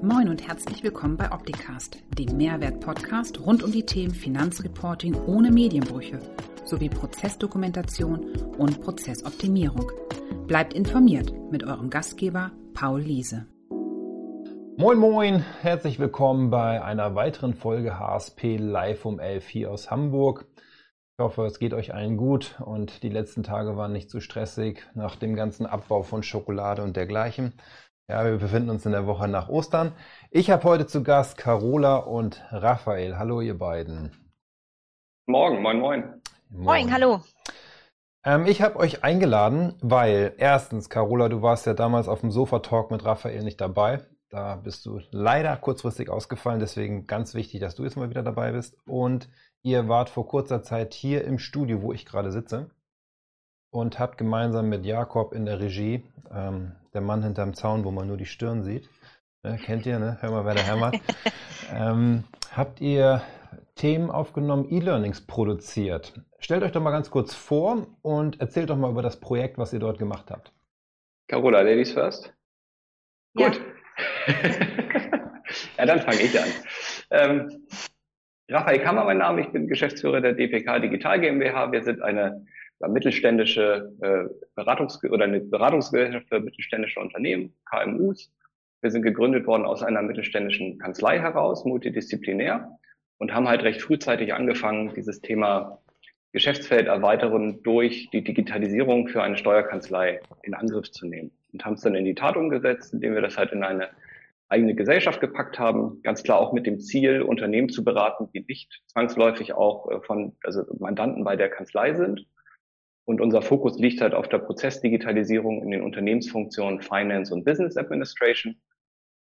Moin und herzlich willkommen bei Opticast, dem Mehrwert-Podcast rund um die Themen Finanzreporting ohne Medienbrüche sowie Prozessdokumentation und Prozessoptimierung. Bleibt informiert mit eurem Gastgeber Paul Liese. Moin Moin, herzlich willkommen bei einer weiteren Folge HSP Live um 11 hier aus Hamburg. Ich hoffe, es geht euch allen gut und die letzten Tage waren nicht zu stressig nach dem ganzen Abbau von Schokolade und dergleichen. Ja, wir befinden uns in der Woche nach Ostern. Ich habe heute zu Gast Carola und Raphael. Hallo, ihr beiden. Morgen, moin, moin. Moin, moin hallo. Ähm, ich habe euch eingeladen, weil erstens, Carola, du warst ja damals auf dem Sofa-Talk mit Raphael nicht dabei. Da bist du leider kurzfristig ausgefallen, deswegen ganz wichtig, dass du jetzt mal wieder dabei bist. Und ihr wart vor kurzer Zeit hier im Studio, wo ich gerade sitze und habt gemeinsam mit Jakob in der Regie, ähm, der Mann hinterm Zaun, wo man nur die Stirn sieht, ne, kennt ihr, ne? hör mal, wer da hämmert, ähm, habt ihr Themen aufgenommen, E-Learnings produziert. Stellt euch doch mal ganz kurz vor und erzählt doch mal über das Projekt, was ihr dort gemacht habt. Carola, Ladies first? Ja. Gut. ja, dann fange ich an. Ähm, Raphael Kammer, mein Name, ich bin Geschäftsführer der DPK Digital GmbH. Wir sind eine mittelständische äh, Beratungs- oder eine Beratungsgesellschaft für mittelständische Unternehmen, KMUs. Wir sind gegründet worden aus einer mittelständischen Kanzlei heraus, multidisziplinär, und haben halt recht frühzeitig angefangen, dieses Thema Geschäftsfeld erweitern durch die Digitalisierung für eine Steuerkanzlei in Angriff zu nehmen. Und haben es dann in die Tat umgesetzt, indem wir das halt in eine eigene Gesellschaft gepackt haben, ganz klar auch mit dem Ziel, Unternehmen zu beraten, die nicht zwangsläufig auch äh, von also Mandanten bei der Kanzlei sind, und unser Fokus liegt halt auf der Prozessdigitalisierung in den Unternehmensfunktionen Finance und Business Administration.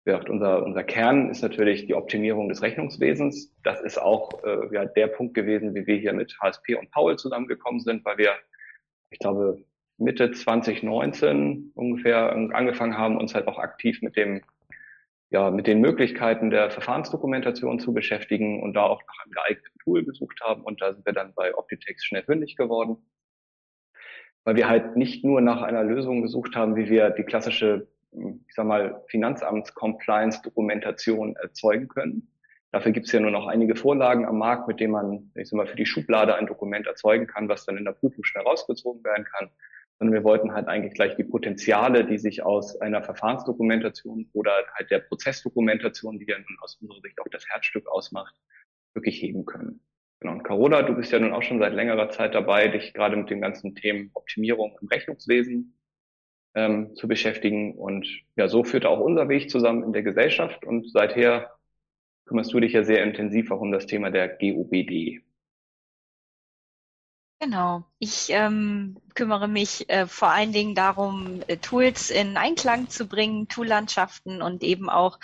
Unser, unser Kern ist natürlich die Optimierung des Rechnungswesens. Das ist auch äh, ja, der Punkt gewesen, wie wir hier mit HSP und Paul zusammengekommen sind, weil wir, ich glaube, Mitte 2019 ungefähr angefangen haben, uns halt auch aktiv mit dem ja, mit den Möglichkeiten der Verfahrensdokumentation zu beschäftigen und da auch nach einem geeigneten Tool gesucht haben. Und da sind wir dann bei Optitex schnell fündig geworden weil wir halt nicht nur nach einer Lösung gesucht haben, wie wir die klassische, ich sag mal, Finanzamts-Compliance-Dokumentation erzeugen können. Dafür gibt es ja nur noch einige Vorlagen am Markt, mit denen man, ich sag mal, für die Schublade ein Dokument erzeugen kann, was dann in der Prüfung schnell rausgezogen werden kann. Sondern wir wollten halt eigentlich gleich die Potenziale, die sich aus einer Verfahrensdokumentation oder halt der Prozessdokumentation, die ja nun aus unserer Sicht auch das Herzstück ausmacht, wirklich heben können. Genau. Und Carola, du bist ja nun auch schon seit längerer Zeit dabei, dich gerade mit den ganzen Themen Optimierung im Rechnungswesen ähm, zu beschäftigen. Und ja, so führt auch unser Weg zusammen in der Gesellschaft. Und seither kümmerst du dich ja sehr intensiv auch um das Thema der GOBD. Genau. Ich ähm, kümmere mich äh, vor allen Dingen darum, äh, Tools in Einklang zu bringen, Toollandschaften und eben auch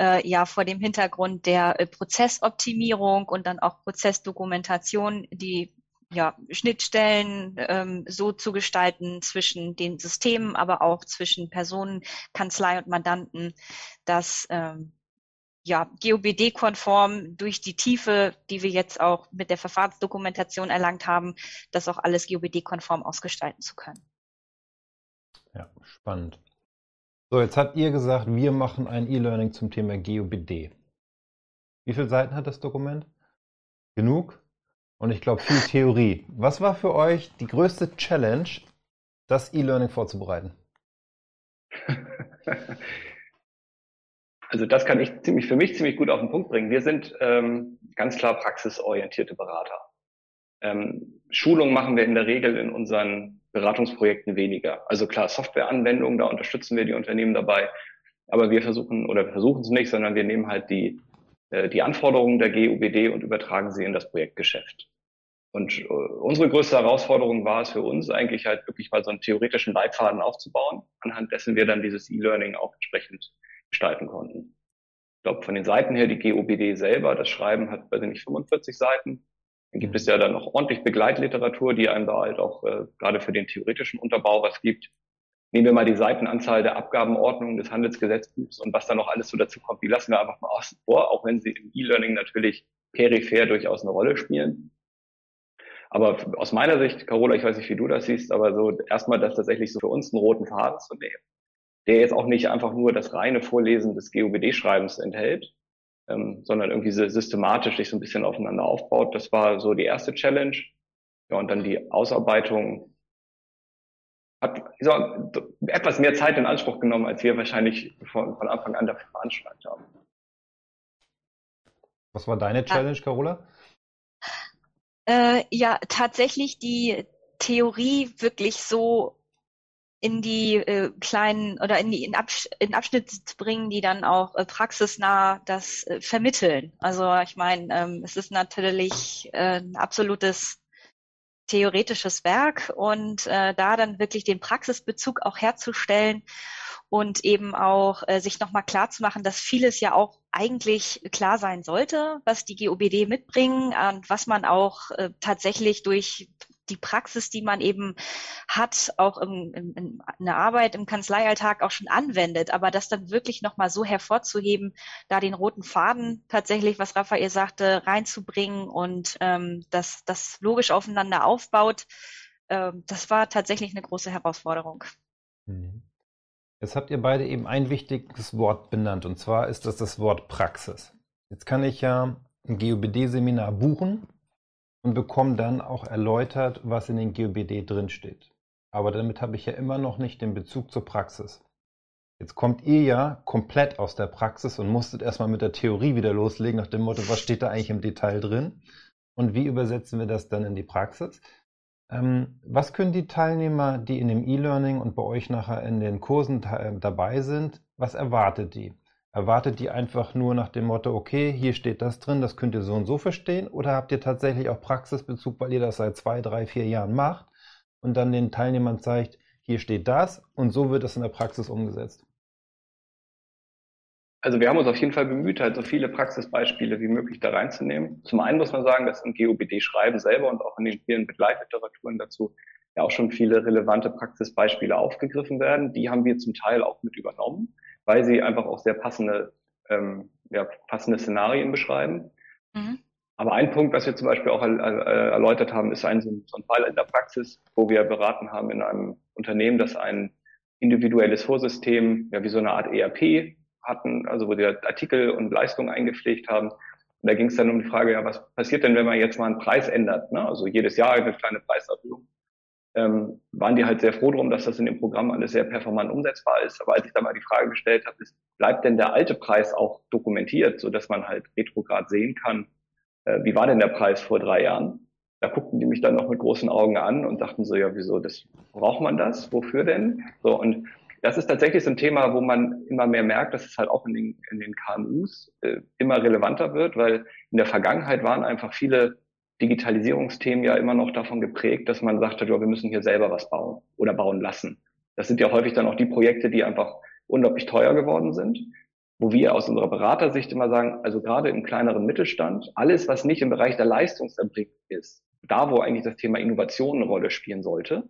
äh, ja vor dem Hintergrund der äh, Prozessoptimierung und dann auch Prozessdokumentation die ja, Schnittstellen ähm, so zu gestalten zwischen den Systemen, aber auch zwischen Personen, Kanzlei und Mandanten, dass ähm, ja, GOBD-konform durch die Tiefe, die wir jetzt auch mit der Verfahrensdokumentation erlangt haben, das auch alles GOBD-konform ausgestalten zu können. Ja, spannend. So, jetzt habt ihr gesagt, wir machen ein E-Learning zum Thema GOBD. Wie viele Seiten hat das Dokument? Genug? Und ich glaube viel Theorie. Was war für euch die größte Challenge, das E-Learning vorzubereiten? Also das kann ich ziemlich für mich ziemlich gut auf den Punkt bringen. Wir sind ähm, ganz klar praxisorientierte Berater. Ähm, Schulung machen wir in der Regel in unseren Beratungsprojekten weniger. Also klar, Softwareanwendungen, da unterstützen wir die Unternehmen dabei, aber wir versuchen oder versuchen es nicht, sondern wir nehmen halt die, äh, die Anforderungen der GUBD und übertragen sie in das Projektgeschäft. Und äh, unsere größte Herausforderung war es für uns eigentlich halt wirklich mal so einen theoretischen Leitfaden aufzubauen, anhand dessen wir dann dieses E-Learning auch entsprechend gestalten konnten. Ich glaube, von den Seiten her, die GOBD selber, das Schreiben hat, weiß ich nicht, 45 Seiten. Dann gibt es ja dann noch ordentlich Begleitliteratur, die einem da halt auch äh, gerade für den theoretischen Unterbau was gibt. Nehmen wir mal die Seitenanzahl der Abgabenordnung des Handelsgesetzbuchs und was da noch alles so dazu kommt, die lassen wir einfach mal außen vor, auch wenn sie im E-Learning natürlich peripher durchaus eine Rolle spielen. Aber aus meiner Sicht, Carola, ich weiß nicht, wie du das siehst, aber so erstmal das tatsächlich so für uns einen roten Faden zu nehmen der jetzt auch nicht einfach nur das reine Vorlesen des GOBD-Schreibens enthält, ähm, sondern irgendwie so systematisch sich so ein bisschen aufeinander aufbaut. Das war so die erste Challenge. Ja, und dann die Ausarbeitung hat so, etwas mehr Zeit in Anspruch genommen, als wir wahrscheinlich von, von Anfang an dafür veranschlagt haben. Was war deine Challenge, Carola? Äh, ja, tatsächlich die Theorie wirklich so in die äh, kleinen oder in die in, Absch in Abschnitte zu bringen, die dann auch äh, praxisnah das äh, vermitteln. Also ich meine, ähm, es ist natürlich äh, ein absolutes theoretisches Werk und äh, da dann wirklich den Praxisbezug auch herzustellen und eben auch äh, sich nochmal klar zu machen, dass vieles ja auch eigentlich klar sein sollte, was die GOBD mitbringen und was man auch äh, tatsächlich durch die Praxis, die man eben hat, auch im, im, in der Arbeit, im Kanzleialltag auch schon anwendet, aber das dann wirklich nochmal so hervorzuheben, da den roten Faden tatsächlich, was Raphael sagte, reinzubringen und ähm, dass das logisch aufeinander aufbaut, ähm, das war tatsächlich eine große Herausforderung. Mhm. Jetzt habt ihr beide eben ein wichtiges Wort benannt, und zwar ist das das Wort Praxis. Jetzt kann ich ja ein GOBD-Seminar buchen und bekomme dann auch erläutert, was in den GOBD drinsteht. Aber damit habe ich ja immer noch nicht den Bezug zur Praxis. Jetzt kommt ihr ja komplett aus der Praxis und musstet erstmal mit der Theorie wieder loslegen, nach dem Motto, was steht da eigentlich im Detail drin? Und wie übersetzen wir das dann in die Praxis? Ähm, was können die Teilnehmer, die in dem E-Learning und bei euch nachher in den Kursen dabei sind, was erwartet die? Erwartet ihr einfach nur nach dem Motto, okay, hier steht das drin, das könnt ihr so und so verstehen? Oder habt ihr tatsächlich auch Praxisbezug, weil ihr das seit zwei, drei, vier Jahren macht und dann den Teilnehmern zeigt, hier steht das und so wird das in der Praxis umgesetzt? Also wir haben uns auf jeden Fall bemüht, halt so viele Praxisbeispiele wie möglich da reinzunehmen. Zum einen muss man sagen, dass im GOBD-Schreiben selber und auch in den vielen Begleitliteraturen dazu ja auch schon viele relevante Praxisbeispiele aufgegriffen werden. Die haben wir zum Teil auch mit übernommen weil sie einfach auch sehr passende, ähm, ja, passende Szenarien beschreiben. Mhm. Aber ein Punkt, was wir zum Beispiel auch erläutert haben, ist ein, so ein Fall in der Praxis, wo wir beraten haben in einem Unternehmen, das ein individuelles Vorsystem, ja, wie so eine Art ERP hatten, also wo die Artikel und Leistungen eingepflegt haben. Und da ging es dann um die Frage, ja, was passiert denn, wenn man jetzt mal einen Preis ändert? Ne? Also jedes Jahr eine kleine Preiserhöhung ähm, waren die halt sehr froh drum, dass das in dem Programm alles sehr performant umsetzbar ist. Aber als ich da mal die Frage gestellt habe, ist, bleibt denn der alte Preis auch dokumentiert, so dass man halt retrograd sehen kann, äh, wie war denn der Preis vor drei Jahren? Da guckten die mich dann noch mit großen Augen an und dachten so, ja, wieso, das, braucht man das? Wofür denn? So, und das ist tatsächlich so ein Thema, wo man immer mehr merkt, dass es halt auch in den, in den KMUs äh, immer relevanter wird, weil in der Vergangenheit waren einfach viele Digitalisierungsthemen ja immer noch davon geprägt, dass man sagte, ja, wir müssen hier selber was bauen oder bauen lassen. Das sind ja häufig dann auch die Projekte, die einfach unglaublich teuer geworden sind, wo wir aus unserer Beratersicht immer sagen, also gerade im kleineren Mittelstand, alles, was nicht im Bereich der Leistungserbringung ist, da wo eigentlich das Thema Innovation eine Rolle spielen sollte,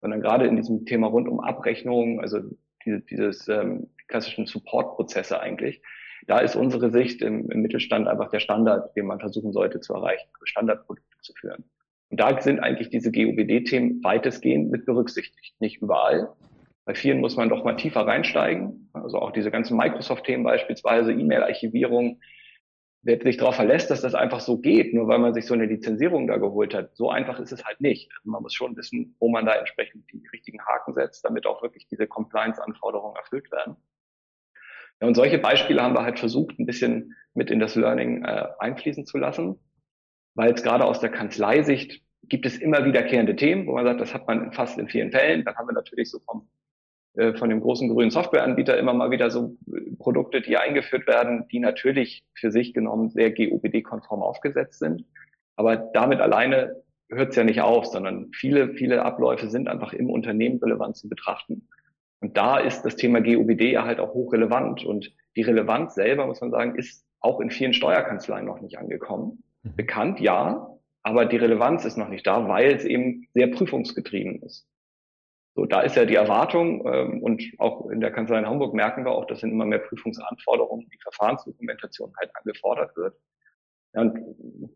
sondern gerade in diesem Thema rund um Abrechnung, also diese, dieses ähm, klassischen Support-Prozesse eigentlich, da ist unsere Sicht im, im Mittelstand einfach der Standard, den man versuchen sollte zu erreichen, Standardprodukte zu führen. Und da sind eigentlich diese GOBD-Themen weitestgehend mit berücksichtigt. Nicht überall. Bei vielen muss man doch mal tiefer reinsteigen. Also auch diese ganzen Microsoft-Themen beispielsweise, E-Mail-Archivierung, wer sich darauf verlässt, dass das einfach so geht, nur weil man sich so eine Lizenzierung da geholt hat. So einfach ist es halt nicht. Also man muss schon wissen, wo man da entsprechend die richtigen Haken setzt, damit auch wirklich diese Compliance-Anforderungen erfüllt werden. Ja, und solche Beispiele haben wir halt versucht, ein bisschen mit in das Learning äh, einfließen zu lassen, weil es gerade aus der Kanzleisicht gibt es immer wiederkehrende Themen, wo man sagt, das hat man fast in vielen Fällen. Dann haben wir natürlich so vom, äh, von dem großen grünen Softwareanbieter immer mal wieder so äh, Produkte, die eingeführt werden, die natürlich für sich genommen sehr GOBD-konform aufgesetzt sind. Aber damit alleine hört es ja nicht auf, sondern viele, viele Abläufe sind einfach im Unternehmen relevant zu betrachten. Und da ist das Thema GOBD ja halt auch hochrelevant. Und die Relevanz selber, muss man sagen, ist auch in vielen Steuerkanzleien noch nicht angekommen. Mhm. Bekannt, ja, aber die Relevanz ist noch nicht da, weil es eben sehr prüfungsgetrieben ist. So, da ist ja die Erwartung ähm, und auch in der Kanzlei in Hamburg merken wir auch, dass sind immer mehr Prüfungsanforderungen, die Verfahrensdokumentation halt angefordert wird. Ja, und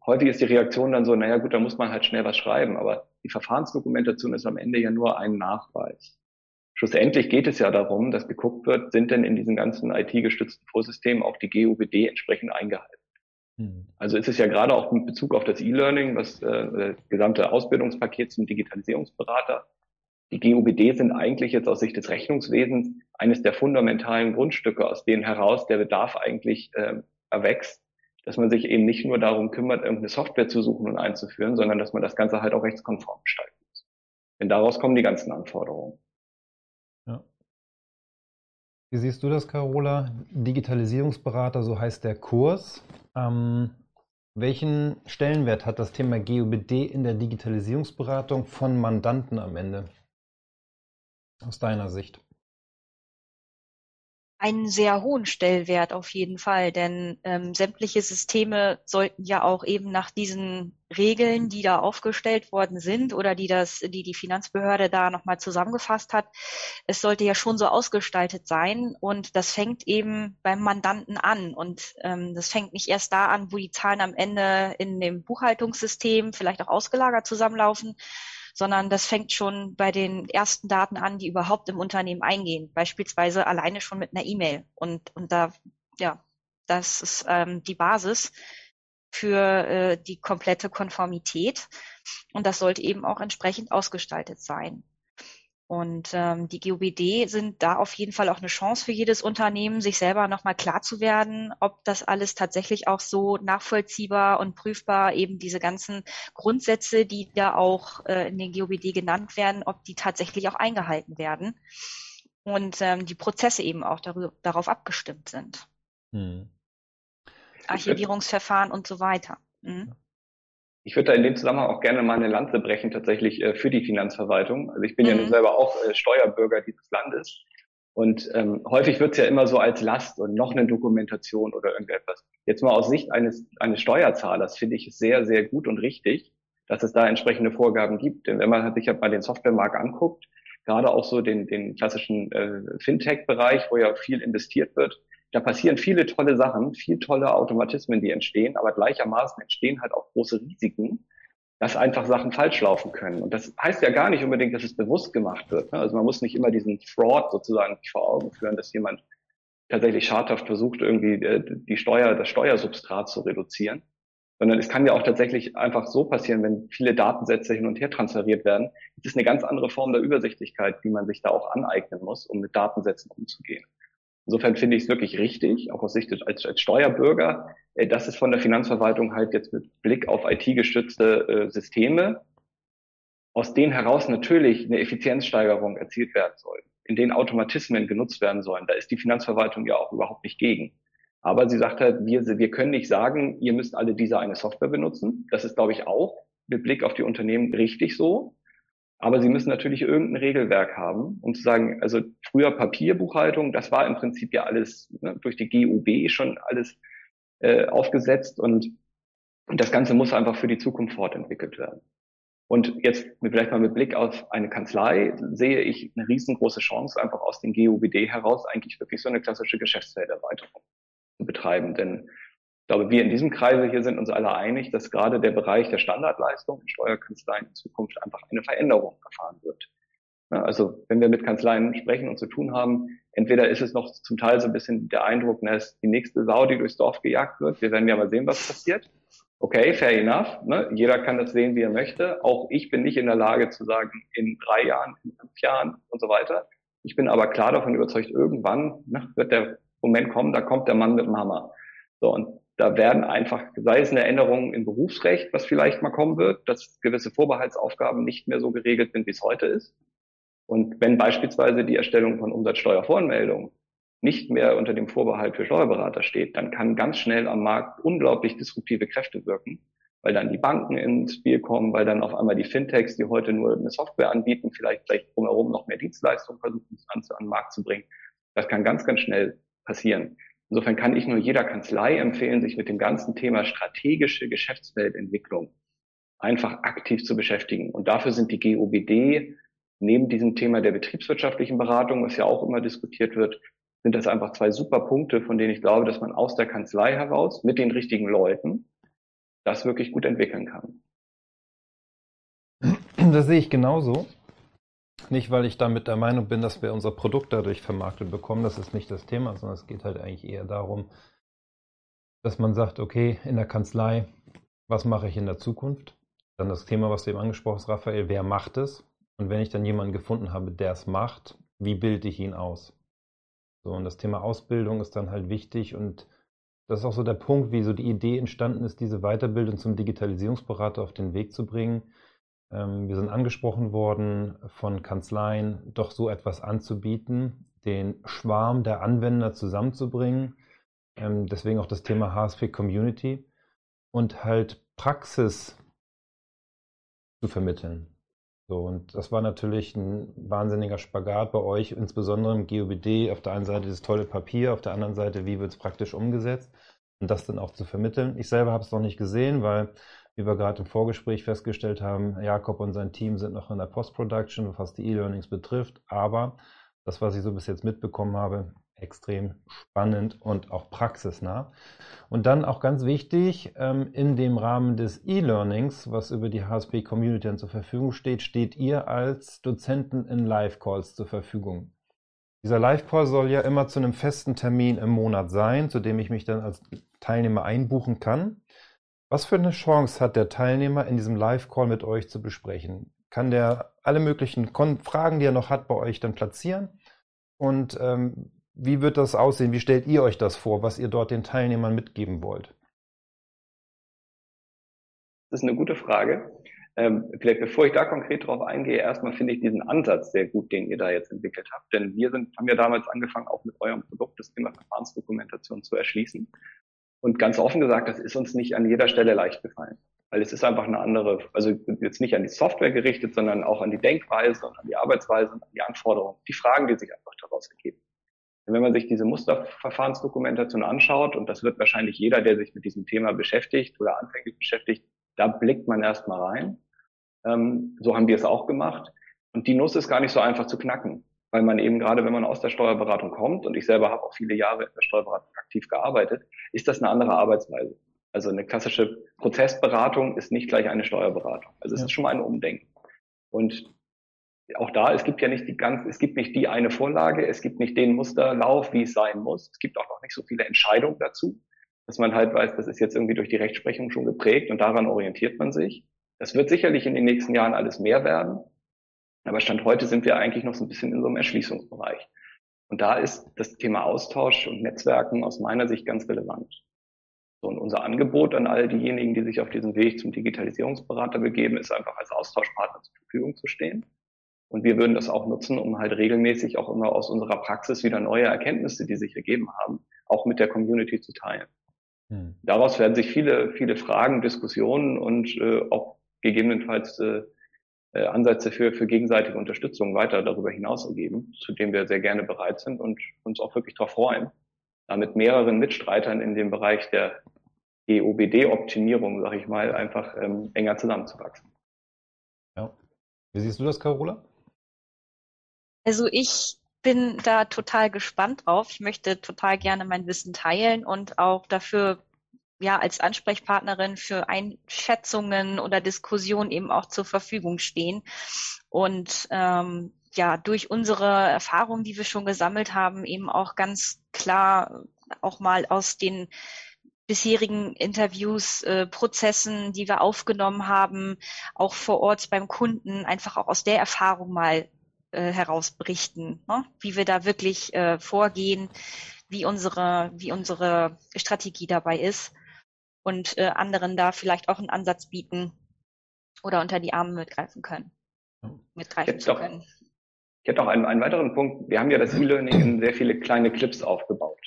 häufig ist die Reaktion dann so, naja gut, da muss man halt schnell was schreiben, aber die Verfahrensdokumentation ist am Ende ja nur ein Nachweis. Schlussendlich geht es ja darum, dass geguckt wird, sind denn in diesen ganzen IT-gestützten Vorsystemen auch die GUBD entsprechend eingehalten. Hm. Also ist es ja gerade auch mit Bezug auf das E-Learning, was äh, das gesamte Ausbildungspaket zum Digitalisierungsberater. Die GUBD sind eigentlich jetzt aus Sicht des Rechnungswesens eines der fundamentalen Grundstücke, aus denen heraus der Bedarf eigentlich äh, erwächst, dass man sich eben nicht nur darum kümmert, irgendeine Software zu suchen und einzuführen, sondern dass man das Ganze halt auch rechtskonform gestalten muss. Denn daraus kommen die ganzen Anforderungen. Wie siehst du das, Carola? Digitalisierungsberater, so heißt der Kurs. Ähm, welchen Stellenwert hat das Thema GUBD in der Digitalisierungsberatung von Mandanten am Ende? Aus deiner Sicht? Einen sehr hohen Stellwert auf jeden Fall, denn ähm, sämtliche Systeme sollten ja auch eben nach diesen Regeln, die da aufgestellt worden sind oder die das, die die Finanzbehörde da nochmal zusammengefasst hat, es sollte ja schon so ausgestaltet sein und das fängt eben beim Mandanten an und ähm, das fängt nicht erst da an, wo die Zahlen am Ende in dem Buchhaltungssystem vielleicht auch ausgelagert zusammenlaufen, sondern das fängt schon bei den ersten Daten an, die überhaupt im Unternehmen eingehen, beispielsweise alleine schon mit einer E-Mail. Und, und da, ja, das ist ähm, die Basis für äh, die komplette Konformität. Und das sollte eben auch entsprechend ausgestaltet sein. Und ähm, die GOBD sind da auf jeden Fall auch eine Chance für jedes Unternehmen, sich selber nochmal klar zu werden, ob das alles tatsächlich auch so nachvollziehbar und prüfbar, eben diese ganzen Grundsätze, die da auch äh, in den GOBD genannt werden, ob die tatsächlich auch eingehalten werden und ähm, die Prozesse eben auch darüber, darauf abgestimmt sind. Hm. Archivierungsverfahren und so weiter. Mhm. Ich würde da in dem Zusammenhang auch gerne mal eine Lanze brechen, tatsächlich äh, für die Finanzverwaltung. Also ich bin mhm. ja nun selber auch äh, Steuerbürger dieses Landes. Und ähm, häufig wird es ja immer so als Last und noch eine Dokumentation oder irgendetwas. Jetzt mal aus Sicht eines, eines Steuerzahlers finde ich es sehr, sehr gut und richtig, dass es da entsprechende Vorgaben gibt. Denn wenn man sich halt mal den Softwaremarkt anguckt, gerade auch so den, den klassischen äh, Fintech-Bereich, wo ja viel investiert wird, da passieren viele tolle Sachen, viel tolle Automatismen, die entstehen, aber gleichermaßen entstehen halt auch große Risiken, dass einfach Sachen falsch laufen können. Und das heißt ja gar nicht unbedingt, dass es bewusst gemacht wird. Ne? Also man muss nicht immer diesen Fraud sozusagen vor Augen führen, dass jemand tatsächlich schadhaft versucht, irgendwie äh, die Steuer, das Steuersubstrat zu reduzieren. Sondern es kann ja auch tatsächlich einfach so passieren, wenn viele Datensätze hin und her transferiert werden. Es ist eine ganz andere Form der Übersichtlichkeit, die man sich da auch aneignen muss, um mit Datensätzen umzugehen. Insofern finde ich es wirklich richtig, auch aus Sicht als, als Steuerbürger, äh, dass es von der Finanzverwaltung halt jetzt mit Blick auf IT-gestützte äh, Systeme, aus denen heraus natürlich eine Effizienzsteigerung erzielt werden soll, in denen Automatismen genutzt werden sollen. Da ist die Finanzverwaltung ja auch überhaupt nicht gegen. Aber sie sagt halt, wir, wir können nicht sagen, ihr müsst alle diese eine Software benutzen. Das ist, glaube ich, auch mit Blick auf die Unternehmen richtig so. Aber sie müssen natürlich irgendein Regelwerk haben, um zu sagen, also früher Papierbuchhaltung, das war im Prinzip ja alles ne, durch die GUB schon alles äh, aufgesetzt und, das Ganze muss einfach für die Zukunft fortentwickelt werden. Und jetzt vielleicht mal mit Blick auf eine Kanzlei sehe ich eine riesengroße Chance, einfach aus dem GUBD heraus eigentlich wirklich so eine klassische Geschäftsfelderweiterung zu betreiben. Denn ich glaube, wir in diesem Kreise hier sind uns alle einig, dass gerade der Bereich der Standardleistung in Steuerkanzleien in Zukunft einfach eine Veränderung erfahren wird. Also wenn wir mit Kanzleien sprechen und zu tun haben, entweder ist es noch zum Teil so ein bisschen der Eindruck, dass die nächste Sau, die durchs Dorf gejagt wird. Wir werden ja mal sehen, was passiert. Okay, fair enough. Ne? Jeder kann das sehen, wie er möchte. Auch ich bin nicht in der Lage zu sagen, in drei Jahren, in fünf Jahren und so weiter. Ich bin aber klar davon überzeugt, irgendwann ne, wird der Moment kommen, da kommt der Mann mit dem Hammer. So, und da werden einfach, sei es eine Änderung im Berufsrecht, was vielleicht mal kommen wird, dass gewisse Vorbehaltsaufgaben nicht mehr so geregelt sind, wie es heute ist. Und wenn beispielsweise die Erstellung von Umsatzsteuervoranmeldungen nicht mehr unter dem Vorbehalt für Steuerberater steht, dann kann ganz schnell am Markt unglaublich disruptive Kräfte wirken, weil dann die Banken ins Spiel kommen, weil dann auf einmal die Fintechs, die heute nur eine Software anbieten, vielleicht vielleicht drumherum noch mehr Dienstleistungen versuchen an, an den Markt zu bringen. Das kann ganz, ganz schnell passieren. Insofern kann ich nur jeder Kanzlei empfehlen, sich mit dem ganzen Thema strategische Geschäftsfeldentwicklung einfach aktiv zu beschäftigen. Und dafür sind die GOBD neben diesem Thema der betriebswirtschaftlichen Beratung, was ja auch immer diskutiert wird, sind das einfach zwei super Punkte, von denen ich glaube, dass man aus der Kanzlei heraus mit den richtigen Leuten das wirklich gut entwickeln kann. Das sehe ich genauso. Nicht, weil ich damit der Meinung bin, dass wir unser Produkt dadurch vermarktet bekommen. Das ist nicht das Thema, sondern es geht halt eigentlich eher darum, dass man sagt, okay, in der Kanzlei, was mache ich in der Zukunft? Dann das Thema, was du eben angesprochen hast, Raphael, wer macht es? Und wenn ich dann jemanden gefunden habe, der es macht, wie bilde ich ihn aus? So, und das Thema Ausbildung ist dann halt wichtig und das ist auch so der Punkt, wie so die Idee entstanden ist, diese Weiterbildung zum Digitalisierungsberater auf den Weg zu bringen. Ähm, wir sind angesprochen worden von Kanzleien, doch so etwas anzubieten, den Schwarm der Anwender zusammenzubringen. Ähm, deswegen auch das Thema HSP Community und halt Praxis zu vermitteln. So, und das war natürlich ein wahnsinniger Spagat bei euch, insbesondere im GOBD. Auf der einen Seite das tolle Papier, auf der anderen Seite, wie wird es praktisch umgesetzt und das dann auch zu vermitteln. Ich selber habe es noch nicht gesehen, weil, wie wir gerade im Vorgespräch festgestellt haben, Jakob und sein Team sind noch in der Post-Production, was die E-Learnings betrifft. Aber das, was ich so bis jetzt mitbekommen habe, extrem spannend und auch praxisnah. Und dann auch ganz wichtig, ähm, in dem Rahmen des E-Learnings, was über die HSP Community dann zur Verfügung steht, steht ihr als Dozenten in Live-Calls zur Verfügung. Dieser Live-Call soll ja immer zu einem festen Termin im Monat sein, zu dem ich mich dann als Teilnehmer einbuchen kann. Was für eine Chance hat der Teilnehmer in diesem Live-Call mit euch zu besprechen? Kann der alle möglichen Fragen, die er noch hat, bei euch dann platzieren? Und ähm, wie wird das aussehen? Wie stellt ihr euch das vor, was ihr dort den Teilnehmern mitgeben wollt? Das ist eine gute Frage. Ähm, vielleicht bevor ich da konkret drauf eingehe, erstmal finde ich diesen Ansatz sehr gut, den ihr da jetzt entwickelt habt. Denn wir sind, haben ja damals angefangen, auch mit eurem Produkt das Thema Verfahrensdokumentation zu erschließen. Und ganz offen gesagt, das ist uns nicht an jeder Stelle leicht gefallen. Weil es ist einfach eine andere, also jetzt nicht an die Software gerichtet, sondern auch an die Denkweise und an die Arbeitsweise und an die Anforderungen, die Fragen, die sich einfach daraus ergeben. Wenn man sich diese Musterverfahrensdokumentation anschaut, und das wird wahrscheinlich jeder, der sich mit diesem Thema beschäftigt oder anfänglich beschäftigt, da blickt man erstmal rein. Ähm, so haben wir es auch gemacht. Und die Nuss ist gar nicht so einfach zu knacken, weil man eben gerade, wenn man aus der Steuerberatung kommt, und ich selber habe auch viele Jahre in der Steuerberatung aktiv gearbeitet, ist das eine andere Arbeitsweise. Also eine klassische Prozessberatung ist nicht gleich eine Steuerberatung. Also es ja. ist schon mal ein Umdenken. Und auch da, es gibt ja nicht die ganz, es gibt nicht die eine Vorlage, es gibt nicht den Musterlauf, wie es sein muss. Es gibt auch noch nicht so viele Entscheidungen dazu, dass man halt weiß, das ist jetzt irgendwie durch die Rechtsprechung schon geprägt und daran orientiert man sich. Das wird sicherlich in den nächsten Jahren alles mehr werden. Aber Stand heute sind wir eigentlich noch so ein bisschen in so einem Erschließungsbereich. Und da ist das Thema Austausch und Netzwerken aus meiner Sicht ganz relevant. So, und unser Angebot an all diejenigen, die sich auf diesem Weg zum Digitalisierungsberater begeben, ist einfach als Austauschpartner zur Verfügung zu stehen und wir würden das auch nutzen, um halt regelmäßig auch immer aus unserer Praxis wieder neue Erkenntnisse, die sich ergeben haben, auch mit der Community zu teilen. Hm. Daraus werden sich viele, viele Fragen, Diskussionen und äh, auch gegebenenfalls äh, äh, Ansätze für, für gegenseitige Unterstützung weiter darüber hinaus ergeben, zu dem wir sehr gerne bereit sind und uns auch wirklich darauf freuen, da mit mehreren Mitstreitern in dem Bereich der EOBD-Optimierung, sage ich mal, einfach ähm, enger zusammenzuwachsen. Ja. Wie siehst du das, Carola? Also ich bin da total gespannt drauf. Ich möchte total gerne mein Wissen teilen und auch dafür ja als Ansprechpartnerin für Einschätzungen oder Diskussionen eben auch zur Verfügung stehen. Und ähm, ja, durch unsere Erfahrungen, die wir schon gesammelt haben, eben auch ganz klar auch mal aus den bisherigen Interviews, äh, Prozessen, die wir aufgenommen haben, auch vor Ort beim Kunden, einfach auch aus der Erfahrung mal äh, herausberichten, ne? wie wir da wirklich äh, vorgehen, wie unsere, wie unsere Strategie dabei ist und äh, anderen da vielleicht auch einen Ansatz bieten oder unter die Arme mitgreifen können. Mitgreifen zu können. Ich hätte noch einen, einen weiteren Punkt. Wir haben ja das E-Learning in sehr viele kleine Clips aufgebaut.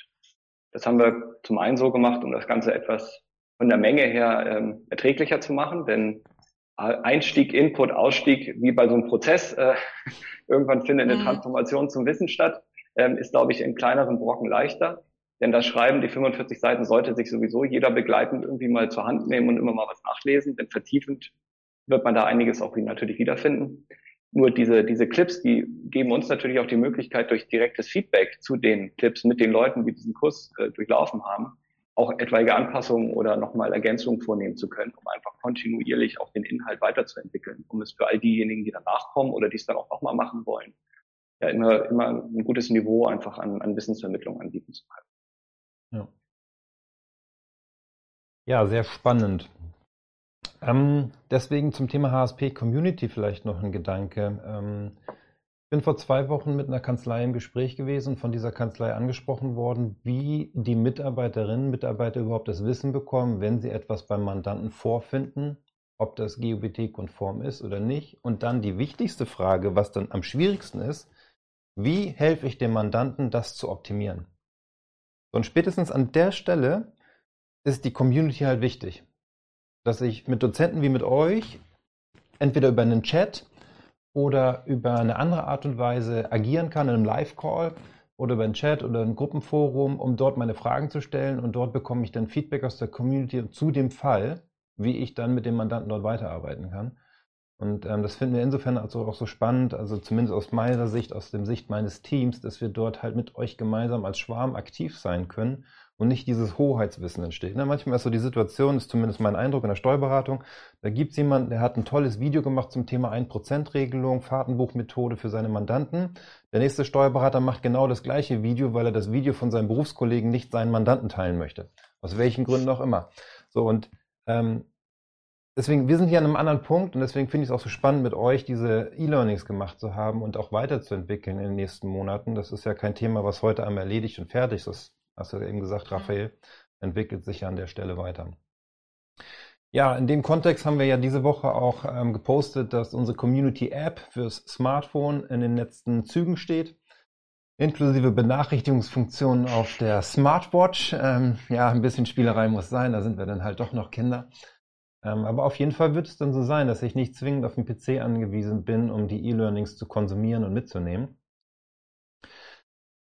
Das haben wir zum einen so gemacht, um das Ganze etwas von der Menge her ähm, erträglicher zu machen, denn Einstieg, Input, Ausstieg, wie bei so einem Prozess, äh, irgendwann findet eine mhm. Transformation zum Wissen statt, ähm, ist, glaube ich, in kleineren Brocken leichter. Denn das Schreiben, die 45 Seiten, sollte sich sowieso jeder begleitend irgendwie mal zur Hand nehmen und immer mal was nachlesen, denn vertiefend wird man da einiges auch natürlich wiederfinden. Nur diese, diese Clips, die geben uns natürlich auch die Möglichkeit, durch direktes Feedback zu den Clips mit den Leuten, die diesen Kurs äh, durchlaufen haben, auch etwaige Anpassungen oder nochmal Ergänzungen vornehmen zu können, um einfach kontinuierlich auch den Inhalt weiterzuentwickeln, um es für all diejenigen, die danach kommen oder die es dann auch nochmal machen wollen, ja immer, immer ein gutes Niveau einfach an, an Wissensvermittlung anbieten zu können. Ja. Ja, sehr spannend. Ähm, deswegen zum Thema HSP Community vielleicht noch ein Gedanke. Ähm, ich bin vor zwei Wochen mit einer Kanzlei im Gespräch gewesen, von dieser Kanzlei angesprochen worden, wie die Mitarbeiterinnen und Mitarbeiter überhaupt das Wissen bekommen, wenn sie etwas beim Mandanten vorfinden, ob das GUBT-konform ist oder nicht. Und dann die wichtigste Frage, was dann am schwierigsten ist, wie helfe ich dem Mandanten, das zu optimieren? Und spätestens an der Stelle ist die Community halt wichtig. Dass ich mit Dozenten wie mit euch entweder über einen Chat oder über eine andere Art und Weise agieren kann in einem Live-Call oder über einen Chat oder ein Gruppenforum, um dort meine Fragen zu stellen und dort bekomme ich dann Feedback aus der Community zu dem Fall, wie ich dann mit dem Mandanten dort weiterarbeiten kann. Und ähm, das finden wir insofern also auch so spannend, also zumindest aus meiner Sicht, aus dem Sicht meines Teams, dass wir dort halt mit euch gemeinsam als Schwarm aktiv sein können und nicht dieses Hoheitswissen entsteht. Ne? Manchmal ist so die Situation, ist zumindest mein Eindruck in der Steuerberatung, da gibt es jemanden, der hat ein tolles Video gemacht zum Thema 1%-Regelung, Fahrtenbuchmethode für seine Mandanten. Der nächste Steuerberater macht genau das gleiche Video, weil er das Video von seinem Berufskollegen nicht seinen Mandanten teilen möchte. Aus welchen Gründen auch immer. So und ähm, deswegen, wir sind hier an einem anderen Punkt und deswegen finde ich es auch so spannend, mit euch diese E-Learnings gemacht zu haben und auch weiterzuentwickeln in den nächsten Monaten. Das ist ja kein Thema, was heute einmal erledigt und fertig ist hast du eben gesagt, Raphael, entwickelt sich ja an der Stelle weiter. Ja, in dem Kontext haben wir ja diese Woche auch ähm, gepostet, dass unsere Community-App fürs Smartphone in den letzten Zügen steht, inklusive Benachrichtigungsfunktionen auf der Smartwatch. Ähm, ja, ein bisschen Spielerei muss sein, da sind wir dann halt doch noch Kinder. Ähm, aber auf jeden Fall wird es dann so sein, dass ich nicht zwingend auf den PC angewiesen bin, um die E-Learnings zu konsumieren und mitzunehmen.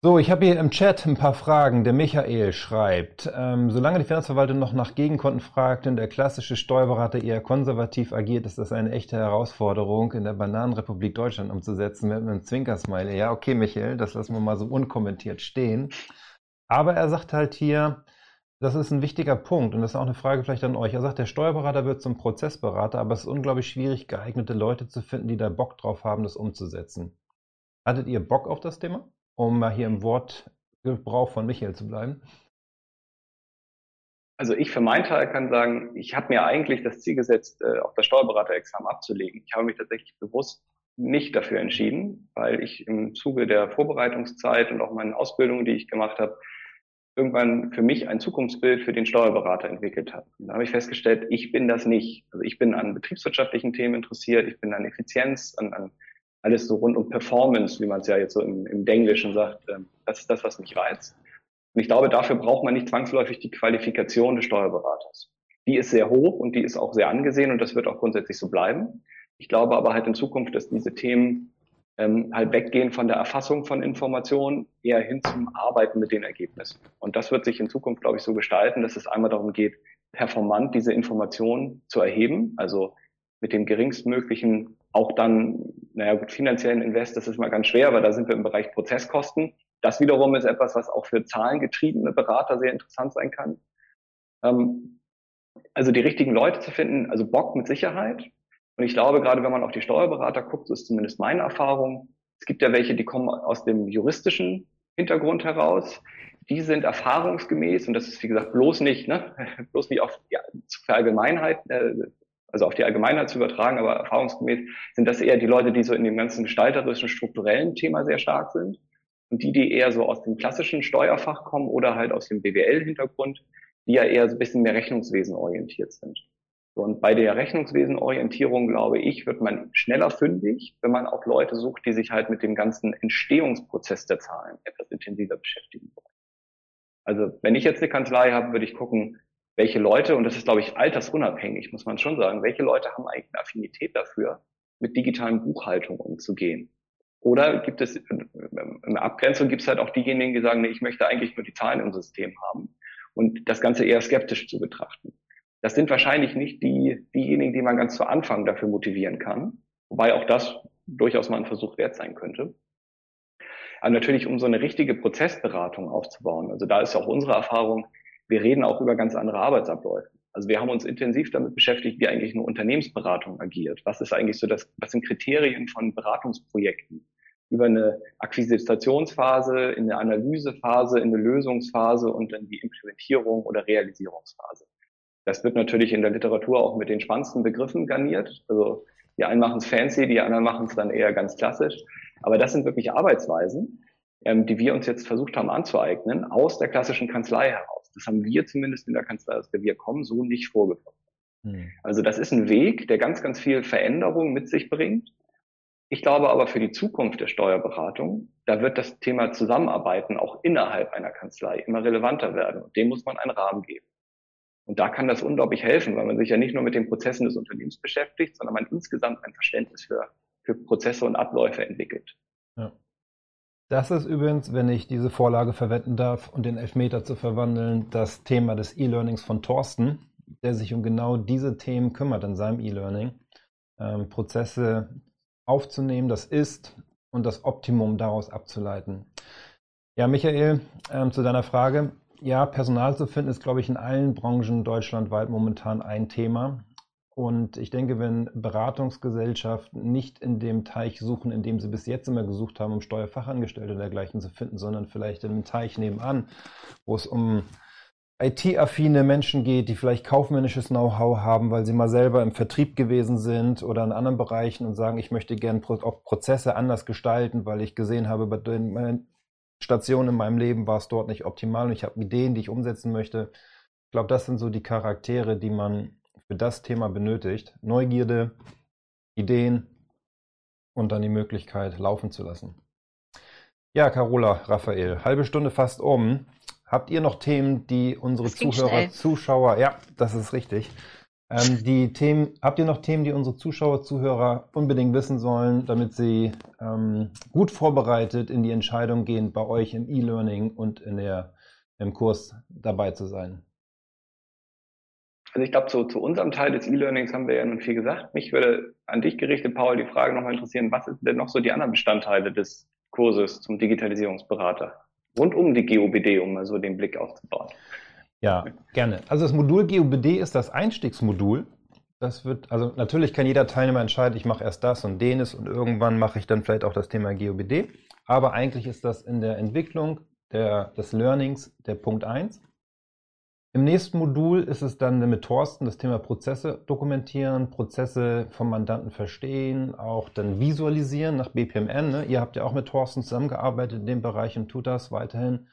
So, ich habe hier im Chat ein paar Fragen. Der Michael schreibt, ähm, solange die Finanzverwaltung noch nach Gegenkonten fragt und der klassische Steuerberater eher konservativ agiert, ist das eine echte Herausforderung, in der Bananenrepublik Deutschland umzusetzen mit einem Zwinkersmiley. Ja, okay, Michael, das lassen wir mal so unkommentiert stehen. Aber er sagt halt hier, das ist ein wichtiger Punkt und das ist auch eine Frage vielleicht an euch. Er sagt, der Steuerberater wird zum Prozessberater, aber es ist unglaublich schwierig, geeignete Leute zu finden, die da Bock drauf haben, das umzusetzen. Hattet ihr Bock auf das Thema? um mal hier im Wortgebrauch von Michael zu bleiben? Also ich für meinen Teil kann sagen, ich habe mir eigentlich das Ziel gesetzt, äh, auf das Steuerberaterexamen abzulegen. Ich habe mich tatsächlich bewusst nicht dafür entschieden, weil ich im Zuge der Vorbereitungszeit und auch meinen Ausbildungen, die ich gemacht habe, irgendwann für mich ein Zukunftsbild für den Steuerberater entwickelt habe. Da habe ich festgestellt, ich bin das nicht. Also ich bin an betriebswirtschaftlichen Themen interessiert, ich bin an Effizienz, an, an alles so rund um Performance, wie man es ja jetzt so im, im Denglischen sagt, ähm, das ist das, was mich reizt. Und ich glaube, dafür braucht man nicht zwangsläufig die Qualifikation des Steuerberaters. Die ist sehr hoch und die ist auch sehr angesehen und das wird auch grundsätzlich so bleiben. Ich glaube aber halt in Zukunft, dass diese Themen ähm, halt weggehen von der Erfassung von Informationen eher hin zum Arbeiten mit den Ergebnissen. Und das wird sich in Zukunft, glaube ich, so gestalten, dass es einmal darum geht, performant diese Informationen zu erheben, also mit dem geringstmöglichen auch dann, naja gut, finanziellen Invest, das ist mal ganz schwer, weil da sind wir im Bereich Prozesskosten. Das wiederum ist etwas, was auch für zahlengetriebene Berater sehr interessant sein kann. Ähm, also die richtigen Leute zu finden, also Bock mit Sicherheit. Und ich glaube, gerade wenn man auf die Steuerberater guckt, so ist zumindest meine Erfahrung, es gibt ja welche, die kommen aus dem juristischen Hintergrund heraus. Die sind erfahrungsgemäß, und das ist wie gesagt bloß nicht, ne, bloß nicht auf ja, zu verallgemeinheit, äh, also auf die Allgemeinheit zu übertragen, aber erfahrungsgemäß sind das eher die Leute, die so in dem ganzen gestalterischen, strukturellen Thema sehr stark sind. Und die, die eher so aus dem klassischen Steuerfach kommen oder halt aus dem BWL-Hintergrund, die ja eher so ein bisschen mehr Rechnungswesen orientiert sind. Und bei der Rechnungswesenorientierung, glaube ich, wird man schneller fündig, wenn man auch Leute sucht, die sich halt mit dem ganzen Entstehungsprozess der Zahlen etwas intensiver beschäftigen wollen. Also wenn ich jetzt eine Kanzlei habe, würde ich gucken, welche Leute, und das ist, glaube ich, altersunabhängig, muss man schon sagen, welche Leute haben eigentlich eine Affinität dafür, mit digitalen Buchhaltung umzugehen? Oder gibt es, in Abgrenzung gibt es halt auch diejenigen, die sagen, nee, ich möchte eigentlich nur die Zahlen im System haben und das Ganze eher skeptisch zu betrachten. Das sind wahrscheinlich nicht die, diejenigen, die man ganz zu Anfang dafür motivieren kann, wobei auch das durchaus mal ein Versuch wert sein könnte. Aber natürlich, um so eine richtige Prozessberatung aufzubauen, also da ist auch unsere Erfahrung, wir reden auch über ganz andere Arbeitsabläufe. Also wir haben uns intensiv damit beschäftigt, wie eigentlich eine Unternehmensberatung agiert. Was ist eigentlich so das, was sind Kriterien von Beratungsprojekten? Über eine Akquisitionsphase, in eine Analysephase, in eine Lösungsphase und dann die Implementierung oder Realisierungsphase. Das wird natürlich in der Literatur auch mit den spannendsten Begriffen garniert. Also die einen machen es fancy, die anderen machen es dann eher ganz klassisch. Aber das sind wirklich Arbeitsweisen, ähm, die wir uns jetzt versucht haben anzueignen aus der klassischen Kanzlei heraus. Das haben wir zumindest in der Kanzlei, aus der wir kommen, so nicht vorgefunden. Hm. Also das ist ein Weg, der ganz, ganz viel Veränderung mit sich bringt. Ich glaube aber für die Zukunft der Steuerberatung, da wird das Thema Zusammenarbeiten auch innerhalb einer Kanzlei immer relevanter werden. Und dem muss man einen Rahmen geben. Und da kann das unglaublich helfen, weil man sich ja nicht nur mit den Prozessen des Unternehmens beschäftigt, sondern man insgesamt ein Verständnis für, für Prozesse und Abläufe entwickelt. Ja. Das ist übrigens, wenn ich diese Vorlage verwenden darf und den Elfmeter zu verwandeln, das Thema des E-Learnings von Thorsten, der sich um genau diese Themen kümmert in seinem E-Learning. Ähm, Prozesse aufzunehmen, das ist und das Optimum daraus abzuleiten. Ja, Michael, ähm, zu deiner Frage. Ja, Personal zu finden ist, glaube ich, in allen Branchen deutschlandweit momentan ein Thema. Und ich denke, wenn Beratungsgesellschaften nicht in dem Teich suchen, in dem sie bis jetzt immer gesucht haben, um Steuerfachangestellte und dergleichen zu finden, sondern vielleicht in einem Teich nebenan, wo es um IT-affine Menschen geht, die vielleicht kaufmännisches Know-how haben, weil sie mal selber im Vertrieb gewesen sind oder in anderen Bereichen und sagen, ich möchte gerne auch Prozesse anders gestalten, weil ich gesehen habe, bei den Stationen in meinem Leben war es dort nicht optimal und ich habe Ideen, die ich umsetzen möchte. Ich glaube, das sind so die Charaktere, die man für das Thema benötigt. Neugierde, Ideen und dann die Möglichkeit laufen zu lassen. Ja, Carola, Raphael, halbe Stunde fast um. Habt ihr noch Themen, die unsere Zuhörer, schnell. Zuschauer, ja, das ist richtig. Ähm, die Themen, habt ihr noch Themen, die unsere Zuschauer, Zuhörer unbedingt wissen sollen, damit sie ähm, gut vorbereitet in die Entscheidung gehen, bei euch im E-Learning und in der, im Kurs dabei zu sein? Also ich glaube, zu, zu unserem Teil des E-Learnings haben wir ja nun viel gesagt. Mich würde an dich gerichtet, Paul, die Frage nochmal interessieren, was sind denn noch so die anderen Bestandteile des Kurses zum Digitalisierungsberater? Rund um die GOBD, um mal so den Blick aufzubauen. Ja, gerne. Also das Modul GOBD ist das Einstiegsmodul. Das wird, also natürlich kann jeder Teilnehmer entscheiden, ich mache erst das und denes und irgendwann mache ich dann vielleicht auch das Thema GOBD. Aber eigentlich ist das in der Entwicklung der, des Learnings der Punkt 1. Im nächsten Modul ist es dann mit Thorsten das Thema Prozesse dokumentieren, Prozesse vom Mandanten verstehen, auch dann visualisieren nach BPMN. Ne? Ihr habt ja auch mit Thorsten zusammengearbeitet in dem Bereich und tut das weiterhin.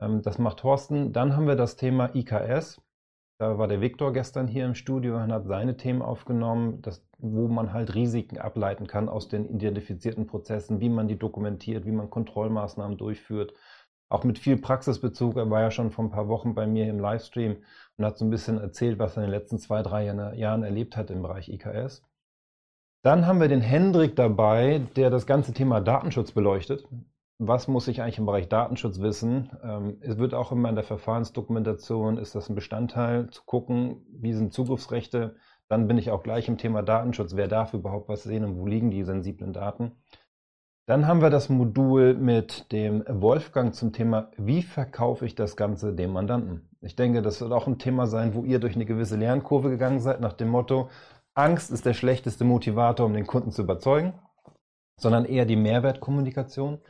Ähm, das macht Thorsten. Dann haben wir das Thema IKS. Da war der Viktor gestern hier im Studio und hat seine Themen aufgenommen, das, wo man halt Risiken ableiten kann aus den identifizierten Prozessen, wie man die dokumentiert, wie man Kontrollmaßnahmen durchführt auch mit viel Praxisbezug. Er war ja schon vor ein paar Wochen bei mir im Livestream und hat so ein bisschen erzählt, was er in den letzten zwei, drei Jahren erlebt hat im Bereich IKS. Dann haben wir den Hendrik dabei, der das ganze Thema Datenschutz beleuchtet. Was muss ich eigentlich im Bereich Datenschutz wissen? Ähm, es wird auch immer in der Verfahrensdokumentation, ist das ein Bestandteil, zu gucken, wie sind Zugriffsrechte. Dann bin ich auch gleich im Thema Datenschutz. Wer darf überhaupt was sehen und wo liegen die sensiblen Daten? Dann haben wir das Modul mit dem Wolfgang zum Thema, wie verkaufe ich das Ganze dem Mandanten? Ich denke, das wird auch ein Thema sein, wo ihr durch eine gewisse Lernkurve gegangen seid, nach dem Motto, Angst ist der schlechteste Motivator, um den Kunden zu überzeugen, sondern eher die Mehrwertkommunikation.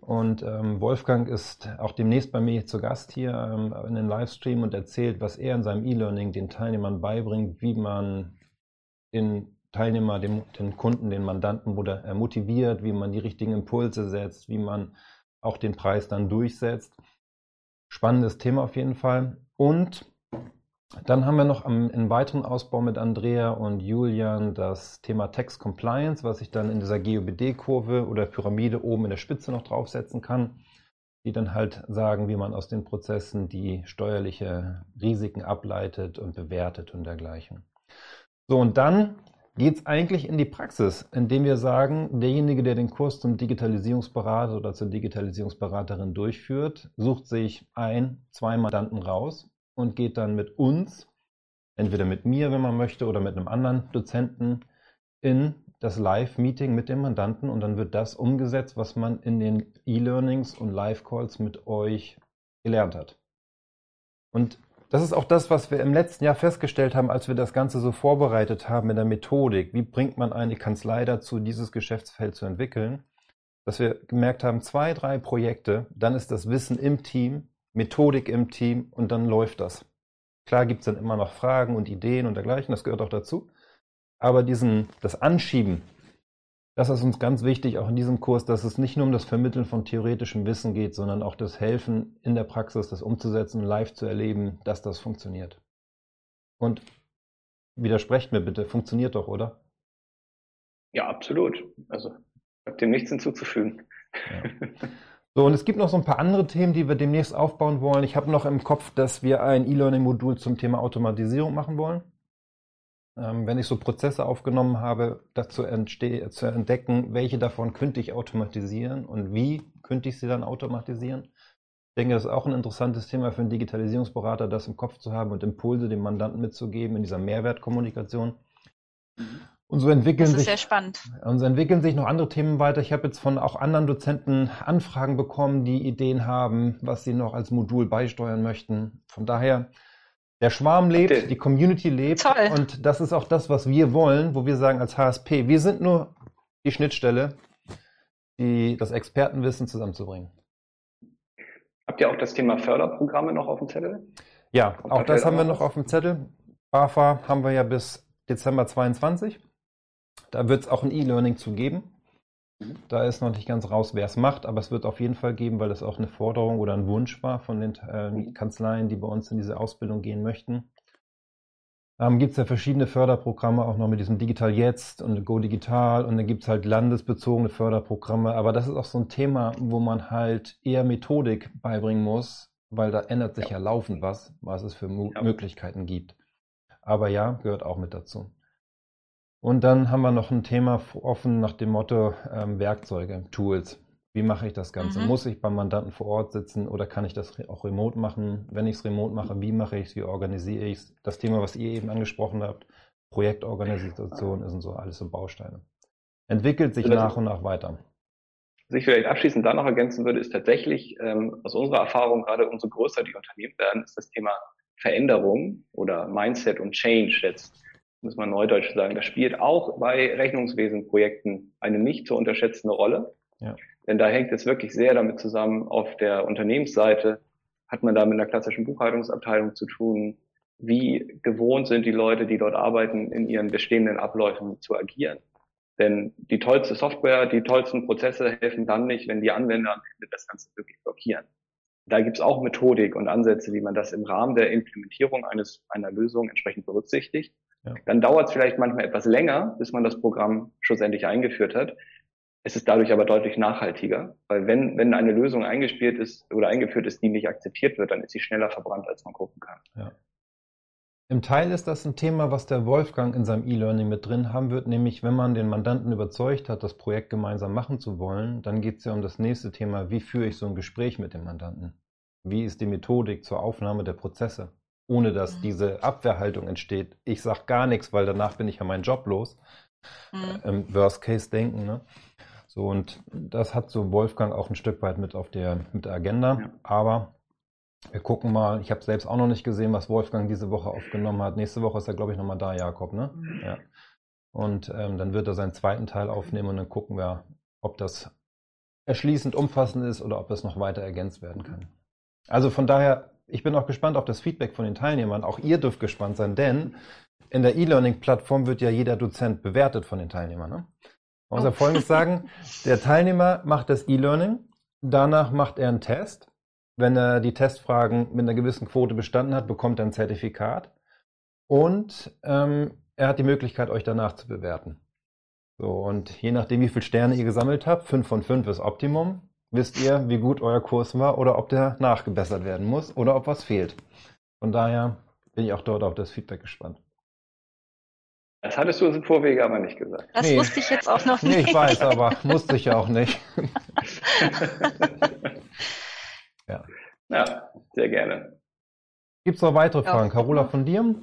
Und ähm, Wolfgang ist auch demnächst bei mir zu Gast hier ähm, in den Livestream und erzählt, was er in seinem E-Learning den Teilnehmern beibringt, wie man in Teilnehmer, den, den Kunden, den Mandanten äh, motiviert, wie man die richtigen Impulse setzt, wie man auch den Preis dann durchsetzt. Spannendes Thema auf jeden Fall. Und dann haben wir noch im weiteren Ausbau mit Andrea und Julian das Thema Tax Compliance, was ich dann in dieser GOBD-Kurve oder Pyramide oben in der Spitze noch draufsetzen kann, die dann halt sagen, wie man aus den Prozessen die steuerliche Risiken ableitet und bewertet und dergleichen. So, und dann geht es eigentlich in die Praxis, indem wir sagen, derjenige, der den Kurs zum Digitalisierungsberater oder zur Digitalisierungsberaterin durchführt, sucht sich ein, zwei Mandanten raus und geht dann mit uns, entweder mit mir, wenn man möchte, oder mit einem anderen Dozenten in das Live-Meeting mit dem Mandanten und dann wird das umgesetzt, was man in den E-Learnings und Live-Calls mit euch gelernt hat. Und das ist auch das, was wir im letzten Jahr festgestellt haben, als wir das Ganze so vorbereitet haben in der Methodik. Wie bringt man eine Kanzlei dazu, dieses Geschäftsfeld zu entwickeln? Dass wir gemerkt haben, zwei, drei Projekte, dann ist das Wissen im Team, Methodik im Team und dann läuft das. Klar gibt es dann immer noch Fragen und Ideen und dergleichen, das gehört auch dazu. Aber diesen, das Anschieben, das ist uns ganz wichtig, auch in diesem Kurs, dass es nicht nur um das Vermitteln von theoretischem Wissen geht, sondern auch das Helfen in der Praxis, das umzusetzen, live zu erleben, dass das funktioniert. Und widersprecht mir bitte, funktioniert doch, oder? Ja, absolut. Also, ich habe dem nichts hinzuzufügen. Ja. So, und es gibt noch so ein paar andere Themen, die wir demnächst aufbauen wollen. Ich habe noch im Kopf, dass wir ein E-Learning-Modul zum Thema Automatisierung machen wollen. Ähm, wenn ich so Prozesse aufgenommen habe, dazu zu entdecken, welche davon könnte ich automatisieren und wie könnte ich sie dann automatisieren. Ich denke, das ist auch ein interessantes Thema für einen Digitalisierungsberater, das im Kopf zu haben und Impulse dem Mandanten mitzugeben in dieser Mehrwertkommunikation. Und so entwickeln das ist sich, sehr spannend. Und so entwickeln sich noch andere Themen weiter. Ich habe jetzt von auch anderen Dozenten Anfragen bekommen, die Ideen haben, was sie noch als Modul beisteuern möchten. Von daher, der Schwarm lebt, okay. die Community lebt. Toll. Und das ist auch das, was wir wollen, wo wir sagen als HSP, wir sind nur die Schnittstelle, die, das Expertenwissen zusammenzubringen. Habt ihr auch das Thema Förderprogramme noch auf dem Zettel? Ja, Kommt auch das haben wir noch auf dem Zettel. BAFA haben wir ja bis Dezember 22. Da wird es auch ein E-Learning zu geben. Mhm. Da ist noch nicht ganz raus, wer es macht, aber es wird auf jeden Fall geben, weil das auch eine Forderung oder ein Wunsch war von den äh. Kanzleien, die bei uns in diese Ausbildung gehen möchten. Ähm, gibt es ja verschiedene Förderprogramme, auch noch mit diesem Digital Jetzt und Go Digital und dann gibt es halt landesbezogene Förderprogramme, aber das ist auch so ein Thema, wo man halt eher Methodik beibringen muss, weil da ändert sich ja, ja laufend was, was es für Mo ja. Möglichkeiten gibt. Aber ja, gehört auch mit dazu. Und dann haben wir noch ein Thema offen nach dem Motto ähm, Werkzeuge, Tools. Wie mache ich das Ganze? Mhm. Muss ich beim Mandanten vor Ort sitzen oder kann ich das auch remote machen? Wenn ich es remote mache, wie mache ich es? Wie organisiere ich es? Das Thema, was ihr eben angesprochen habt, Projektorganisation, sind so alles so Bausteine. Entwickelt sich nach und nach weiter. Was ich vielleicht abschließend da noch ergänzen würde, ist tatsächlich ähm, aus unserer Erfahrung, gerade umso größer die Unternehmen werden, ist das Thema Veränderung oder Mindset und Change jetzt muss man neudeutsch sagen, das spielt auch bei Rechnungswesenprojekten eine nicht zu unterschätzende Rolle. Ja. Denn da hängt es wirklich sehr damit zusammen, auf der Unternehmensseite hat man da mit einer klassischen Buchhaltungsabteilung zu tun, wie gewohnt sind die Leute, die dort arbeiten, in ihren bestehenden Abläufen zu agieren. Denn die tollste Software, die tollsten Prozesse helfen dann nicht, wenn die Anwender am Ende das Ganze wirklich blockieren. Da gibt es auch Methodik und Ansätze, wie man das im Rahmen der Implementierung eines, einer Lösung entsprechend berücksichtigt. Ja. Dann dauert es vielleicht manchmal etwas länger, bis man das Programm schlussendlich eingeführt hat. Es ist dadurch aber deutlich nachhaltiger, weil wenn, wenn eine Lösung eingespielt ist oder eingeführt ist, die nicht akzeptiert wird, dann ist sie schneller verbrannt, als man gucken kann. Ja. Im Teil ist das ein Thema, was der Wolfgang in seinem E-Learning mit drin haben wird, nämlich wenn man den Mandanten überzeugt hat, das Projekt gemeinsam machen zu wollen, dann geht es ja um das nächste Thema, wie führe ich so ein Gespräch mit dem Mandanten? Wie ist die Methodik zur Aufnahme der Prozesse? Ohne dass mhm. diese Abwehrhaltung entsteht. Ich sage gar nichts, weil danach bin ich ja meinen Job los. Mhm. Im Worst-Case-Denken. Ne? So, und das hat so Wolfgang auch ein Stück weit mit auf der, mit der Agenda. Ja. Aber wir gucken mal, ich habe selbst auch noch nicht gesehen, was Wolfgang diese Woche aufgenommen hat. Nächste Woche ist er, glaube ich, nochmal da, Jakob, ne? Mhm. Ja. Und ähm, dann wird er seinen zweiten Teil aufnehmen und dann gucken wir, ob das erschließend umfassend ist oder ob es noch weiter ergänzt werden kann. Also von daher ich bin auch gespannt auf das Feedback von den Teilnehmern. Auch ihr dürft gespannt sein, denn in der E-Learning-Plattform wird ja jeder Dozent bewertet von den Teilnehmern. Ne? Man muss ja oh. Folgendes sagen, der Teilnehmer macht das E-Learning, danach macht er einen Test. Wenn er die Testfragen mit einer gewissen Quote bestanden hat, bekommt er ein Zertifikat und ähm, er hat die Möglichkeit, euch danach zu bewerten. So, und je nachdem, wie viele Sterne ihr gesammelt habt, 5 von 5 ist Optimum, wisst ihr, wie gut euer Kurs war oder ob der nachgebessert werden muss oder ob was fehlt. Von daher bin ich auch dort auf das Feedback gespannt. Das hattest du im Vorwege aber nicht gesagt. Das nee. wusste ich jetzt auch noch nicht. Nee, ich weiß, aber musste ich ja auch nicht. ja. ja, sehr gerne. Gibt es noch weitere Fragen? Ja. Carola von dir?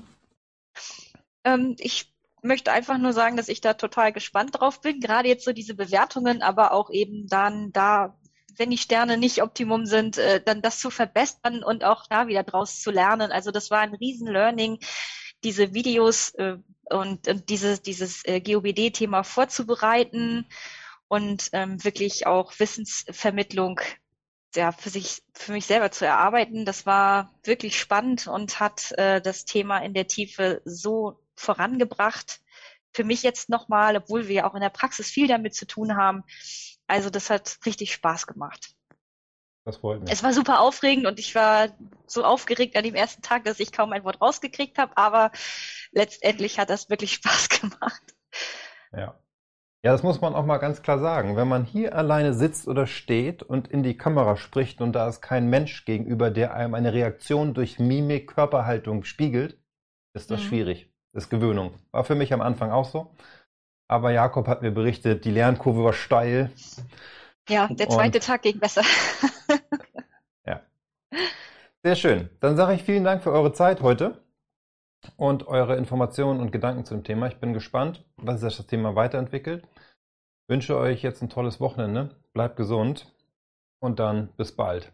Ähm, ich möchte einfach nur sagen, dass ich da total gespannt drauf bin. Gerade jetzt so diese Bewertungen, aber auch eben dann da wenn die Sterne nicht Optimum sind, äh, dann das zu verbessern und auch da wieder draus zu lernen. Also das war ein riesen Learning, diese Videos äh, und, und dieses, dieses äh, GOBD-Thema vorzubereiten und ähm, wirklich auch Wissensvermittlung ja, für sich, für mich selber zu erarbeiten. Das war wirklich spannend und hat äh, das Thema in der Tiefe so vorangebracht. Für mich jetzt nochmal, obwohl wir auch in der Praxis viel damit zu tun haben. Also das hat richtig Spaß gemacht. Das freut mich. Es war super aufregend und ich war so aufgeregt an dem ersten Tag, dass ich kaum ein Wort rausgekriegt habe, aber letztendlich hat das wirklich Spaß gemacht. Ja. Ja, das muss man auch mal ganz klar sagen. Wenn man hier alleine sitzt oder steht und in die Kamera spricht und da ist kein Mensch gegenüber, der einem eine Reaktion durch Mimik, Körperhaltung spiegelt, ist das mhm. schwierig. Das ist Gewöhnung. War für mich am Anfang auch so. Aber Jakob hat mir berichtet, die Lernkurve war steil. Ja, der zweite und, Tag ging besser. ja. Sehr schön. Dann sage ich vielen Dank für eure Zeit heute und eure Informationen und Gedanken zum Thema. Ich bin gespannt, was sich das Thema weiterentwickelt. Ich wünsche euch jetzt ein tolles Wochenende. Bleibt gesund und dann bis bald.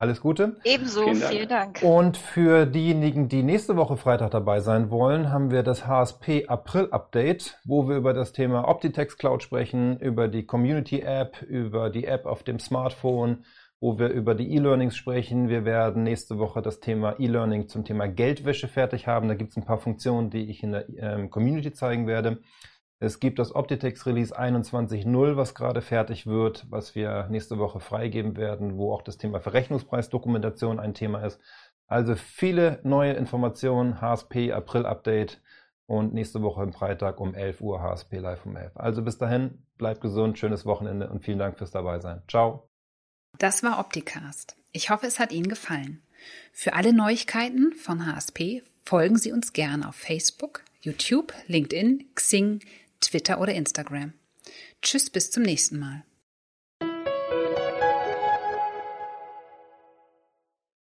Alles Gute. Ebenso, vielen Dank. vielen Dank. Und für diejenigen, die nächste Woche Freitag dabei sein wollen, haben wir das HSP April Update, wo wir über das Thema Optitex Cloud sprechen, über die Community App, über die App auf dem Smartphone, wo wir über die E-Learnings sprechen. Wir werden nächste Woche das Thema E-Learning zum Thema Geldwäsche fertig haben. Da gibt es ein paar Funktionen, die ich in der ähm, Community zeigen werde. Es gibt das Optitex Release 21.0, was gerade fertig wird, was wir nächste Woche freigeben werden, wo auch das Thema Verrechnungspreisdokumentation ein Thema ist. Also viele neue Informationen, HSP April Update und nächste Woche am Freitag um 11 Uhr HSP Live um 11. Also bis dahin, bleibt gesund, schönes Wochenende und vielen Dank fürs Dabeisein. Ciao. Das war Opticast. Ich hoffe, es hat Ihnen gefallen. Für alle Neuigkeiten von HSP folgen Sie uns gerne auf Facebook, YouTube, LinkedIn, Xing, Twitter oder Instagram. Tschüss, bis zum nächsten Mal.